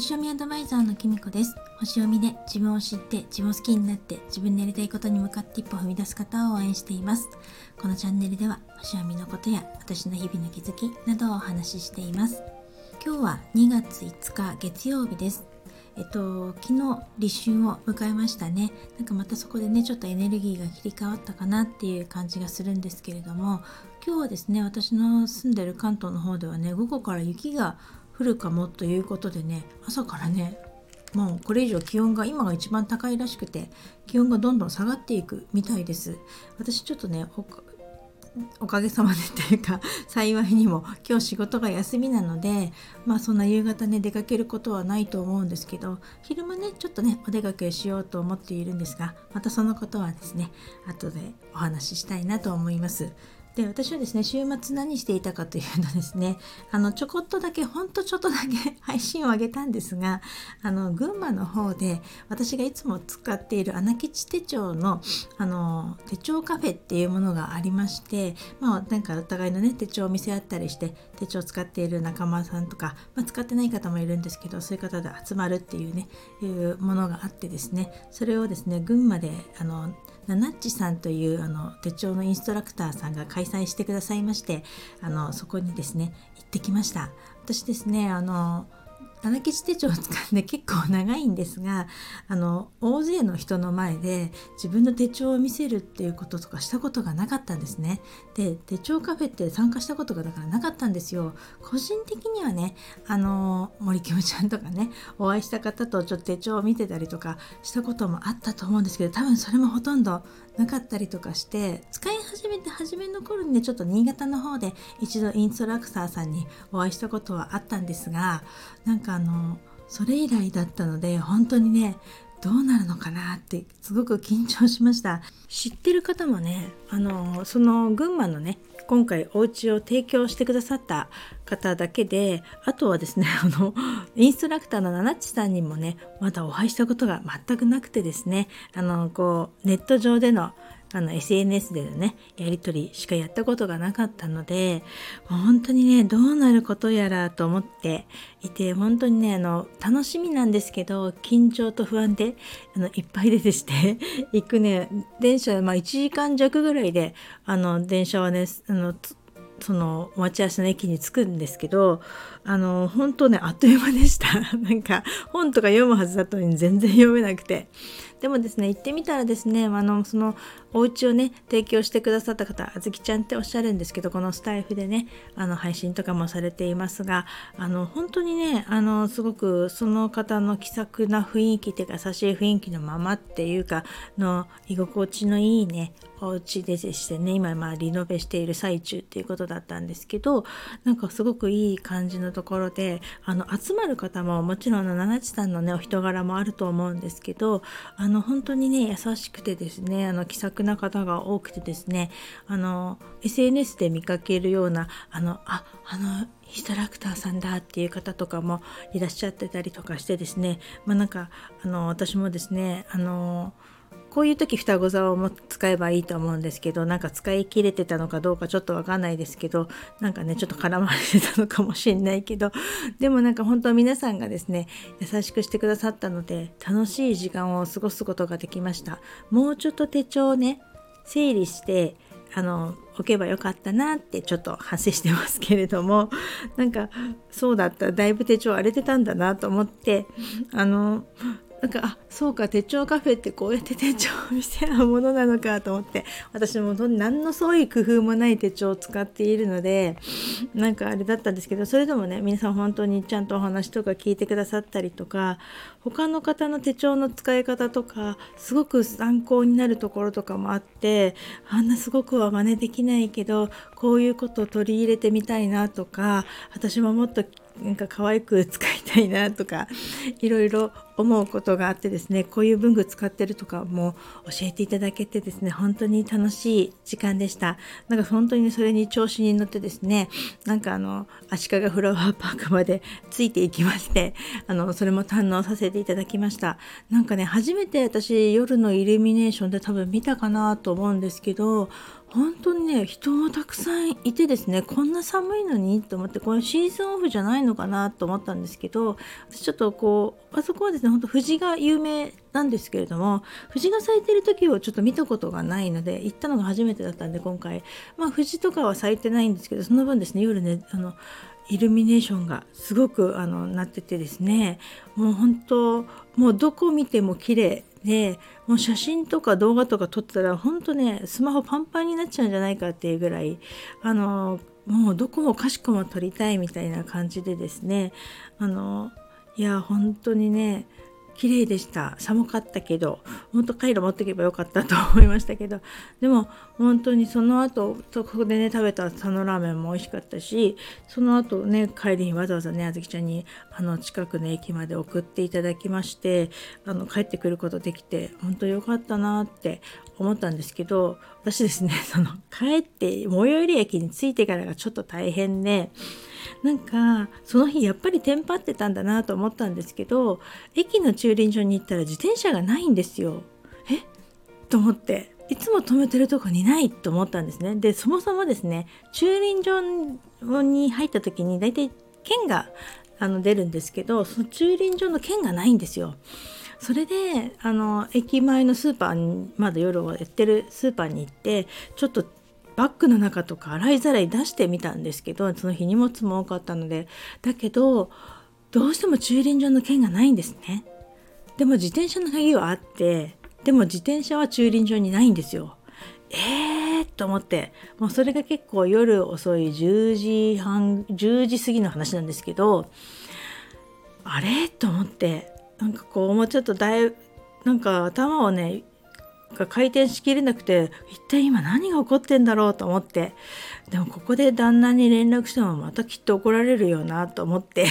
星読みアドバイザーのきみこです。星読みで自分を知って自分を好きになって自分のやりたいことに向かって一歩踏み出す方を応援しています。このチャンネルでは星読みのことや私の日々の気づきなどをお話ししています。今日は2月5日月曜日です。えっと、昨日立春を迎えましたね。なんかまたそこでねちょっとエネルギーが切り替わったかなっていう感じがするんですけれども今日はですね私の住んでる関東の方ではね午後から雪が降るかもということでね朝からねもうこれ以上気温が今が一番高いらしくて気温がどんどん下がっていくみたいです私ちょっとねおかげさまでというか 幸いにも今日仕事が休みなのでまあそんな夕方ね出かけることはないと思うんですけど昼間ねちょっとねお出かけしようと思っているんですがまたそのことはですね後でお話ししたいなと思います。で私はですね週末何していたかというとですね あのちょこっとだけほんとちょっとだけ 配信を上げたんですがあの群馬の方で私がいつも使っている穴吉手帳のあの手帳カフェっていうものがありましてまあなんかお互いのね手帳を見せ合ったりして手帳を使っている仲間さんとか、まあ、使ってない方もいるんですけどそういう方で集まるっていうねいうものがあってですねそれをですね群馬であのナナッチさんというあの手帳のインストラクターさんが開催してくださいましてあのそこにですね行ってきました。私ですねあの七吉手帳を使って結構長いんですがあの大勢の人の前で自分の手帳を見せるっていうこととかしたことがなかったんですね。で手帳カフェって参加したことがだからなかったんですよ。個人的にはねあの森キムちゃんとかねお会いした方とちょっと手帳を見てたりとかしたこともあったと思うんですけど多分それもほとんどなかったりとかして使い始めて初めの頃にねちょっと新潟の方で一度インストラクターさんにお会いしたことはあったんですがなんかあのそれ以来だったので本当にねどうなるのかなってすごく緊張しました。知ってる方もねあのその群馬のね今回お家を提供してくださった方だけであとはですね あのインストラクターの七地さんにもねまだお会いしたことが全くなくてですねあのこうネット上でのあの SNS でのねやり取りしかやったことがなかったので本当にねどうなることやらと思っていて本当にねあの楽しみなんですけど緊張と不安であのいっぱいででして 行くね電車、まあ、1時間弱ぐらいであの電車はねあのその待ち合わせの駅に着くんですけどあの本当ねあっという間でした。なんか本とか読むはずだったのに全然読めなくて。でもですね行ってみたらですねあのそのお家をね提供してくださった方あずきちゃんっておっしゃるんですけどこのスタイフでねあの配信とかもされていますがあの本当にねあのすごくその方の気さくな雰囲気っていうか優しい雰囲気のままっていうかの居心地のいいねお家でしてね今まあリノベしている最中っていうことだったんですけどなんかすごくいい感じのところであの集まる方ももちろん七地さんのねお人柄もあると思うんですけどあの本当にね優しくてですねあの気さくな方が多くてですねあの SNS で見かけるようなあのああのインストラクターさんだっていう方とかもいらっしゃってたりとかしてですねまあなんかあの私もですねあのこういう時双子座を使えばいいと思うんですけどなんか使い切れてたのかどうかちょっとわかんないですけどなんかねちょっと絡まれてたのかもしれないけど。でもなんか本当皆さんがですね優しくしてくださったので楽しい時間を過ごすことができました。もうちょっと手帳をね整理してあの置けばよかったなってちょっと反省してますけれども。なんかそうだった。だいぶ手帳荒れてたんだなと思ってあのなんかあそうか手帳カフェってこうやって手帳を見せ合うものなのかと思って私も何のそういう工夫もない手帳を使っているのでなんかあれだったんですけどそれでもね皆さん本当にちゃんとお話とか聞いてくださったりとか他の方の手帳の使い方とかすごく参考になるところとかもあってあんなすごくは真似できないけどこういうことを取り入れてみたいなとか私ももっとなんか可愛く使いたいなとかいろいろ思うことがあってですねこういう文具使ってるとかも教えていただけてですね本当に楽しい時間でした。なんか本当にそれに調子に乗ってですねなんかあの足利フラワーパークまで ついていきましてあのそれも堪能させていただきました。なんかね初めて私夜のイルミネーションで多分見たかなと思うんですけど本当にね人もたくさんいてですねこんな寒いのにと思ってこれシーズンオフじゃないのかなと思ったんですけど私ちょっとこうあそこはですね本当藤が有名なんですけれども藤が咲いてる時をちょっと見たことがないので行ったのが初めてだったんで今回。まあ藤とかは咲いてないんですけどその分ですね夜ねあのイルミネーションがすごくあのなっててですねもう本当もうどこ見ても綺麗。でもう写真とか動画とか撮ったら本当ねスマホパンパンになっちゃうんじゃないかっていうぐらいあのもうどこもかしこも撮りたいみたいな感じでですねあのいや本当にね綺麗でした。寒かったけど本当カイロ持っていけばよかったと思いましたけどでも本当にその後そこでね食べた佐野ラーメンも美味しかったしその後ね帰りにわざわざねあずきちゃんにあの近くの駅まで送っていただきましてあの帰ってくることできて本当良かったなって思ったんですけど私ですねその帰って最寄り駅に着いてからがちょっと大変でなんかその日やっぱりテンパってたんだなと思ったんですけど駅の駐輪場に行ったら自転車がないんですよ。え？と思っていつも止めてるとこにないと思ったんですね。でそもそもですね駐輪場に入った時に大体券があの出るんですけどその駐輪場の券がないんですよ。それであの駅前のスーパーにまだ夜をやってるスーパーに行ってちょっとバッグの中とか洗いざらい出してみたんですけどその日荷物も多かったのでだけどどうしても駐輪場の券がないんですね。でも自転車の鍵はあってでも自転車は駐輪場にないんですよ。えーと思ってもうそれが結構夜遅い10時半10時過ぎの話なんですけどあれ？と思ってなんかこうもうちょっとだいなんか頭をねが回転しきれなくて一体今何が起こってんだろうと思って。でもここで旦那に連絡してもまたきっと怒られるよなと思って。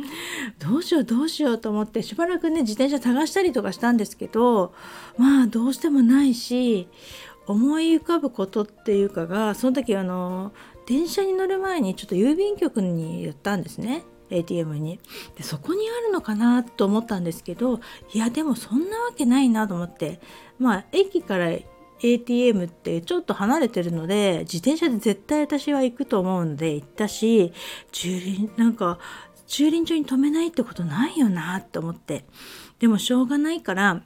どうしようどうしようと思ってしばらくね自転車探したりとかしたんですけどまあどうしてもないし思い浮かぶことっていうかがその時あの電車に乗る前にちょっと郵便局に寄ったんですね ATM に。でそこにあるのかなと思ったんですけどいやでもそんなわけないなと思って。まあ駅から ATM ってちょっと離れてるので自転車で絶対私は行くと思うので行ったし駐輪なんか駐輪場に止めないってことないよなと思って。でもしょうがないから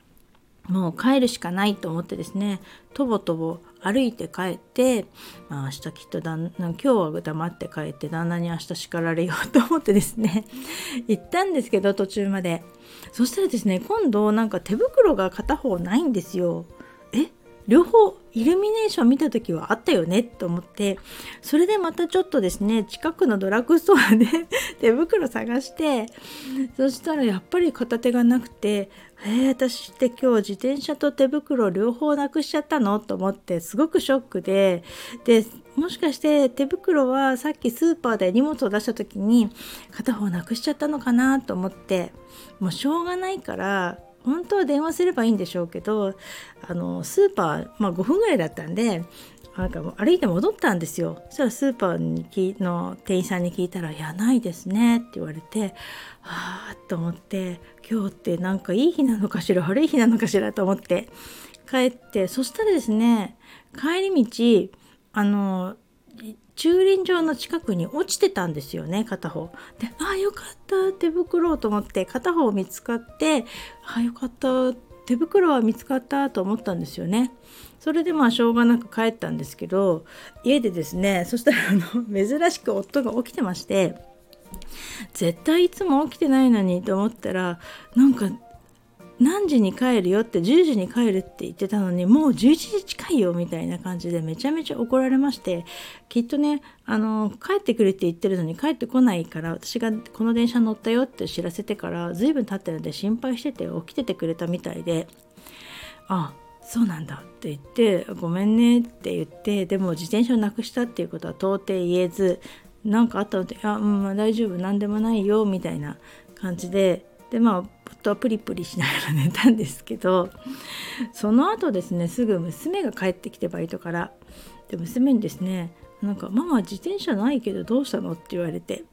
もう帰るしかないと思ってですねとぼとぼ歩いて帰って、まあ、明日きっと旦那今日は黙って帰って旦那に明日叱られようと思ってですね 行ったんですけど途中まで。そしたらですね今度なんか手袋が片方ないんですよ。両方イルミネーション見た時はあったよねと思ってそれでまたちょっとですね近くのドラッグストアで 手袋探してそしたらやっぱり片手がなくてえー、私って今日自転車と手袋両方なくしちゃったのと思ってすごくショックででもしかして手袋はさっきスーパーで荷物を出した時に片方なくしちゃったのかなと思ってもうしょうがないから本当は電話すればいいんでしょうけどあのスーパー、まあ、5分ぐらいだったんでなんか歩いて戻ったんですよ。そしたらスーパーにの店員さんに聞いたら「いやないですね」って言われてはあと思って今日ってなんかいい日なのかしら悪い日なのかしらと思って帰ってそしたらですね帰り道あの駐輪場の近くに落ちてたんですよね片方。でああよかった手袋と思って片方見つかってああよかった手袋は見つかったと思ったんですよね。それでまあしょうがなく帰ったんですけど家でですねそしたらあの珍しく夫が起きてまして絶対いつも起きてないのにと思ったらなんか何時に帰るよって10時に帰るって言ってたのにもう11時近いよみたいな感じでめちゃめちゃ怒られましてきっとねあの帰ってくるって言ってるのに帰ってこないから私がこの電車乗ったよって知らせてから随分経ってるので心配してて起きててくれたみたいであそうなんだって言ってごめんねって言ってでも自転車をなくしたっていうことは到底言えず何かあったので「いや、うん、大丈夫何でもないよ」みたいな感じででまあプリプリしながら寝たんですけどその後ですねすぐ娘が帰ってきてバイトからで娘にですねなんか「ママ自転車ないけどどうしたの?」って言われて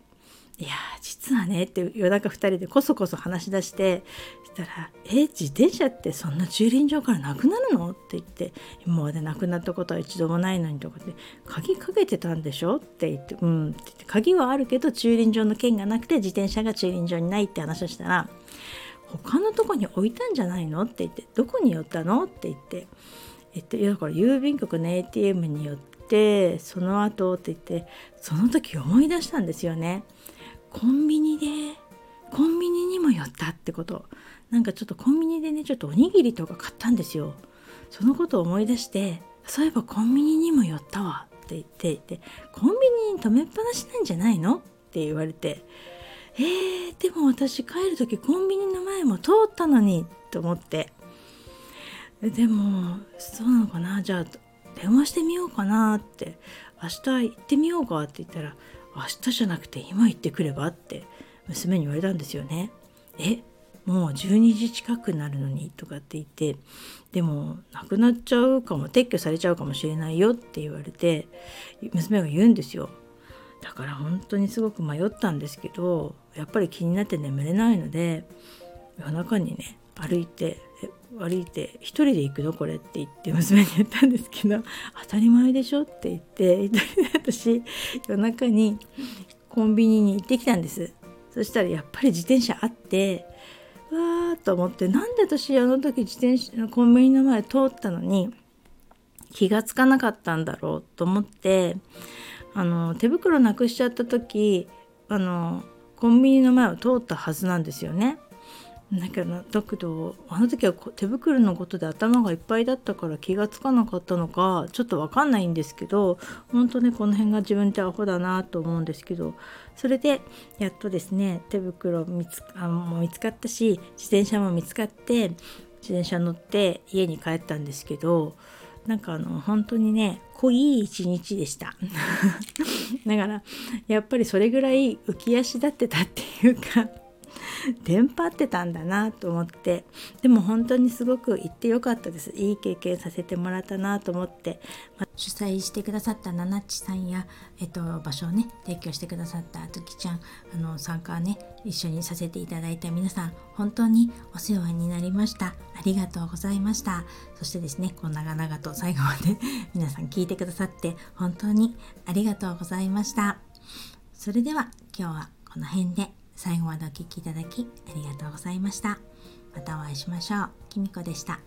いや実はねって夜中2人でこそこそ話し出してしたら「え自転車ってそんな駐輪場からなくなるの?」って言って「今までなくなったことは一度もないのに」とかって「鍵かけてたんでしょ?」って言って「うん」って言って鍵はあるけど駐輪場の券がなくて自転車が駐輪場にないって話をしたら「他のとこに置いたんじゃないの?」って言って「どこに寄ったの?」って言ってえっと、だから郵便局の ATM によってその後って言ってその時思い出したんですよね。コンビニでコンビニにも寄ったってことなんかちょっとコンビニでねちょっとおにぎりとか買ったんですよそのことを思い出してそういえばコンビニにも寄ったわって言っていてコンビニに止めっぱなしなんじゃないの？って言われてえー、でも私帰る時コンビニの前も通ったのにと思ってでもそうなのかな？じゃあ電話してみようかなって明日行ってみようかって言ったら明日じゃなくて今行ってくればって娘に言われたんですよね。えもう12時近くなるのにとかって言ってでもなくなっちゃうかも撤去されちゃうかもしれないよって言われて娘が言うんですよ。だから本当にすごく迷ったんですけどやっぱり気になって眠れないので夜中にね歩いて歩いて「一人で行くの？これ」って言って娘に言ったんですけど「当たり前でしょ」って言って一人で私夜中にコンビニに行ってきたんです。そしたらやっぱり自転車あってわーと思ってなんで私あの時自転車のコンビニの前通ったのに気がつかなかったんだろうと思ってあの手袋なくしちゃった時あのコンビニの前を通ったはずなんですよね。だけどだけどあの時は手袋のことで頭がいっぱいだったから気がつかなかったのかちょっと分かんないんですけど本当ねこの辺が自分ってアホだなと思うんですけどそれでやっとですね手袋見つあも見つかったし自転車も見つかって自転車乗って家に帰ったんですけどなんかあの本当にね濃い一日でした。だからやっぱりそれぐらい浮き足立ってたっていうかテンパってたんだなと思ってでも本当にすごく行ってよかったです。いい経験させてもらったなと思って、主催してくださったナナッチさんや、えっと、場所をね提供してくださったあときちゃんあの参加ね一緒にさせていただいた皆さん本当にお世話になりましたありがとうございましたそしてですねこう長々と最後まで 皆さん聞いてくださって本当にありがとうございましたそれでは今日はこの辺で最後までお聴きいただきありがとうございました。またお会いしましょう。きみこでした。